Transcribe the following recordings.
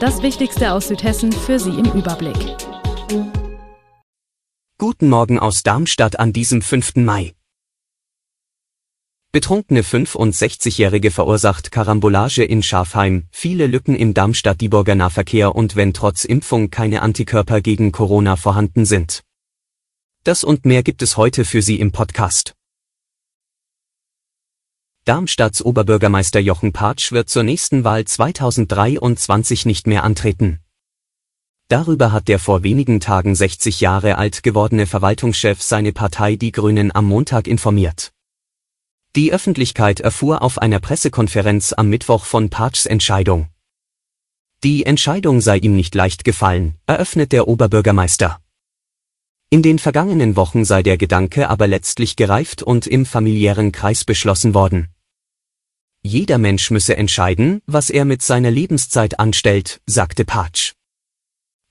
Das Wichtigste aus Südhessen für Sie im Überblick. Guten Morgen aus Darmstadt an diesem 5. Mai. Betrunkene 65-Jährige verursacht Karambolage in Schafheim, viele Lücken im Darmstadt-Dieburger Nahverkehr und wenn trotz Impfung keine Antikörper gegen Corona vorhanden sind. Das und mehr gibt es heute für Sie im Podcast. Darmstadts Oberbürgermeister Jochen Patsch wird zur nächsten Wahl 2023 nicht mehr antreten. Darüber hat der vor wenigen Tagen 60 Jahre alt gewordene Verwaltungschef seine Partei Die Grünen am Montag informiert. Die Öffentlichkeit erfuhr auf einer Pressekonferenz am Mittwoch von Patschs Entscheidung. Die Entscheidung sei ihm nicht leicht gefallen, eröffnet der Oberbürgermeister. In den vergangenen Wochen sei der Gedanke aber letztlich gereift und im familiären Kreis beschlossen worden. Jeder Mensch müsse entscheiden, was er mit seiner Lebenszeit anstellt, sagte Patsch.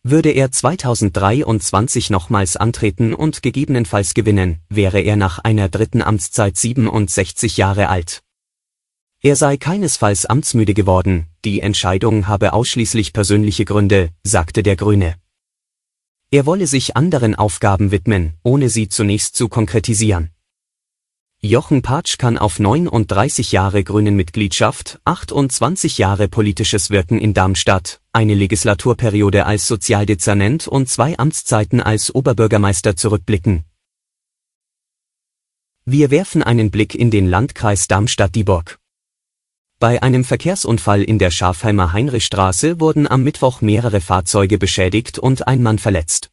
Würde er 2023 nochmals antreten und gegebenenfalls gewinnen, wäre er nach einer dritten Amtszeit 67 Jahre alt. Er sei keinesfalls amtsmüde geworden, die Entscheidung habe ausschließlich persönliche Gründe, sagte der Grüne. Er wolle sich anderen Aufgaben widmen, ohne sie zunächst zu konkretisieren. Jochen Patsch kann auf 39 Jahre Grünen-Mitgliedschaft, 28 Jahre politisches Wirken in Darmstadt, eine Legislaturperiode als Sozialdezernent und zwei Amtszeiten als Oberbürgermeister zurückblicken. Wir werfen einen Blick in den Landkreis Darmstadt-Dieburg. Bei einem Verkehrsunfall in der Schafheimer Heinrichstraße wurden am Mittwoch mehrere Fahrzeuge beschädigt und ein Mann verletzt.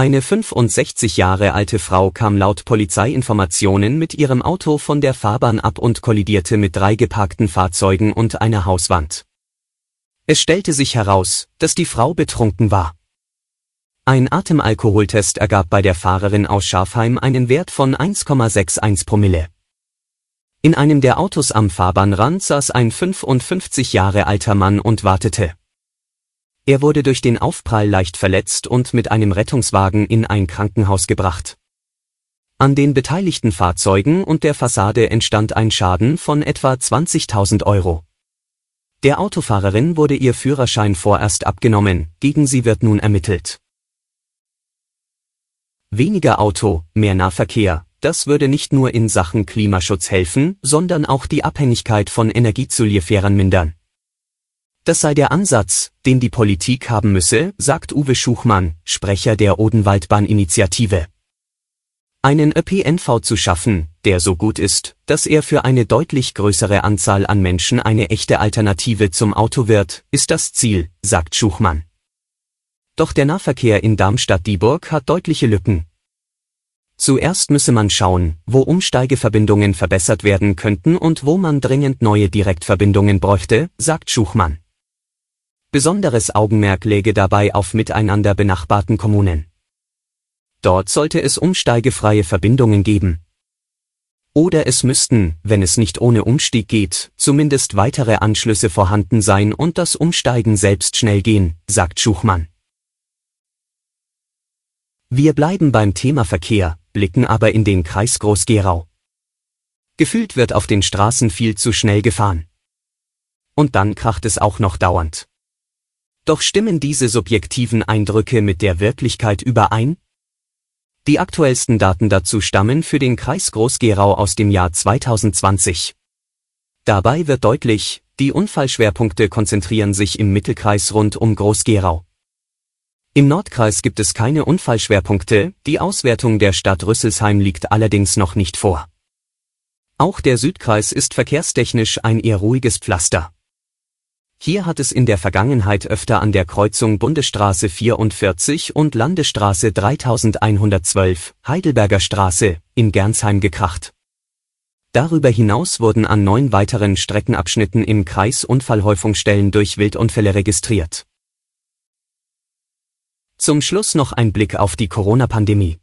Eine 65 Jahre alte Frau kam laut Polizeiinformationen mit ihrem Auto von der Fahrbahn ab und kollidierte mit drei geparkten Fahrzeugen und einer Hauswand. Es stellte sich heraus, dass die Frau betrunken war. Ein Atemalkoholtest ergab bei der Fahrerin aus Schafheim einen Wert von 1,61 Promille. In einem der Autos am Fahrbahnrand saß ein 55 Jahre alter Mann und wartete. Er wurde durch den Aufprall leicht verletzt und mit einem Rettungswagen in ein Krankenhaus gebracht. An den beteiligten Fahrzeugen und der Fassade entstand ein Schaden von etwa 20.000 Euro. Der Autofahrerin wurde ihr Führerschein vorerst abgenommen, gegen sie wird nun ermittelt. Weniger Auto, mehr Nahverkehr, das würde nicht nur in Sachen Klimaschutz helfen, sondern auch die Abhängigkeit von Energiezulieferern mindern. Das sei der Ansatz, den die Politik haben müsse, sagt Uwe Schuchmann, Sprecher der Odenwaldbahn-Initiative. Einen ÖPNV zu schaffen, der so gut ist, dass er für eine deutlich größere Anzahl an Menschen eine echte Alternative zum Auto wird, ist das Ziel, sagt Schuchmann. Doch der Nahverkehr in Darmstadt-Dieburg hat deutliche Lücken. Zuerst müsse man schauen, wo Umsteigeverbindungen verbessert werden könnten und wo man dringend neue Direktverbindungen bräuchte, sagt Schuchmann. Besonderes Augenmerk läge dabei auf miteinander benachbarten Kommunen. Dort sollte es umsteigefreie Verbindungen geben. Oder es müssten, wenn es nicht ohne Umstieg geht, zumindest weitere Anschlüsse vorhanden sein und das Umsteigen selbst schnell gehen, sagt Schuchmann. Wir bleiben beim Thema Verkehr, blicken aber in den Kreis Groß-Gerau. Gefühlt wird auf den Straßen viel zu schnell gefahren. Und dann kracht es auch noch dauernd. Doch stimmen diese subjektiven Eindrücke mit der Wirklichkeit überein? Die aktuellsten Daten dazu stammen für den Kreis Groß-Gerau aus dem Jahr 2020. Dabei wird deutlich, die Unfallschwerpunkte konzentrieren sich im Mittelkreis rund um Groß-Gerau. Im Nordkreis gibt es keine Unfallschwerpunkte, die Auswertung der Stadt Rüsselsheim liegt allerdings noch nicht vor. Auch der Südkreis ist verkehrstechnisch ein eher ruhiges Pflaster. Hier hat es in der Vergangenheit öfter an der Kreuzung Bundesstraße 44 und Landesstraße 3112, Heidelberger Straße, in Gernsheim gekracht. Darüber hinaus wurden an neun weiteren Streckenabschnitten im Kreis Unfallhäufungsstellen durch Wildunfälle registriert. Zum Schluss noch ein Blick auf die Corona-Pandemie.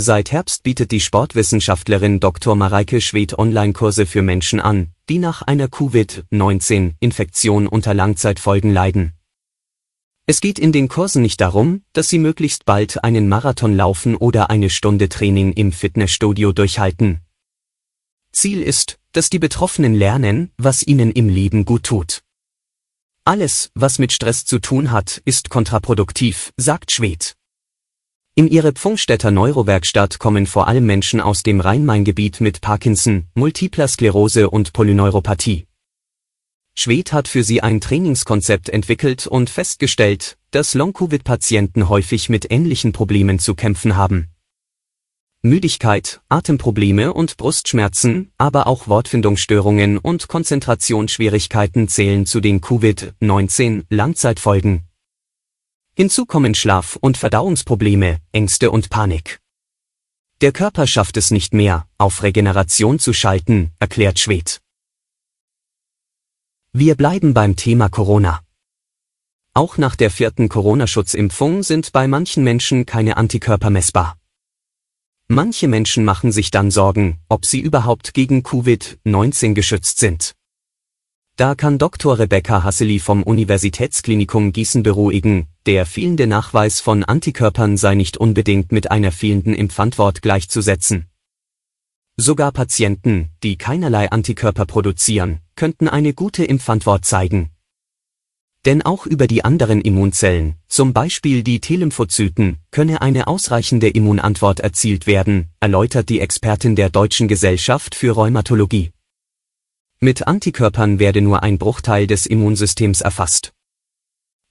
Seit Herbst bietet die Sportwissenschaftlerin Dr. Mareike Schwedt Online-Kurse für Menschen an, die nach einer Covid-19-Infektion unter Langzeitfolgen leiden. Es geht in den Kursen nicht darum, dass sie möglichst bald einen Marathon laufen oder eine Stunde Training im Fitnessstudio durchhalten. Ziel ist, dass die Betroffenen lernen, was ihnen im Leben gut tut. Alles, was mit Stress zu tun hat, ist kontraproduktiv, sagt Schwed. In ihre Pfungstädter Neurowerkstatt kommen vor allem Menschen aus dem Rhein-Main-Gebiet mit Parkinson, Multipler Sklerose und Polyneuropathie. Schwed hat für sie ein Trainingskonzept entwickelt und festgestellt, dass Long-Covid-Patienten häufig mit ähnlichen Problemen zu kämpfen haben. Müdigkeit, Atemprobleme und Brustschmerzen, aber auch Wortfindungsstörungen und Konzentrationsschwierigkeiten zählen zu den Covid-19 Langzeitfolgen. Hinzu kommen Schlaf- und Verdauungsprobleme, Ängste und Panik. Der Körper schafft es nicht mehr, auf Regeneration zu schalten, erklärt Schwed. Wir bleiben beim Thema Corona. Auch nach der vierten Corona-Schutzimpfung sind bei manchen Menschen keine Antikörper messbar. Manche Menschen machen sich dann Sorgen, ob sie überhaupt gegen Covid-19 geschützt sind. Da kann Dr. Rebecca Hasseli vom Universitätsklinikum Gießen beruhigen, der fehlende Nachweis von Antikörpern sei nicht unbedingt mit einer fehlenden Impfantwort gleichzusetzen. Sogar Patienten, die keinerlei Antikörper produzieren, könnten eine gute Impfantwort zeigen. Denn auch über die anderen Immunzellen, zum Beispiel die T-Lymphozyten, könne eine ausreichende Immunantwort erzielt werden, erläutert die Expertin der Deutschen Gesellschaft für Rheumatologie. Mit Antikörpern werde nur ein Bruchteil des Immunsystems erfasst.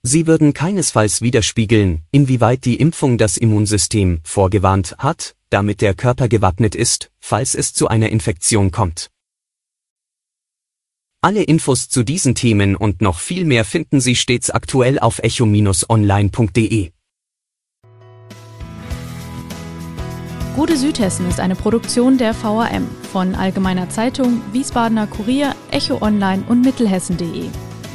Sie würden keinesfalls widerspiegeln, inwieweit die Impfung das Immunsystem vorgewarnt hat, damit der Körper gewappnet ist, falls es zu einer Infektion kommt. Alle Infos zu diesen Themen und noch viel mehr finden Sie stets aktuell auf echo-online.de. Gute Südhessen ist eine Produktion der VAM von Allgemeiner Zeitung, Wiesbadener Kurier, Echo Online und Mittelhessen.de.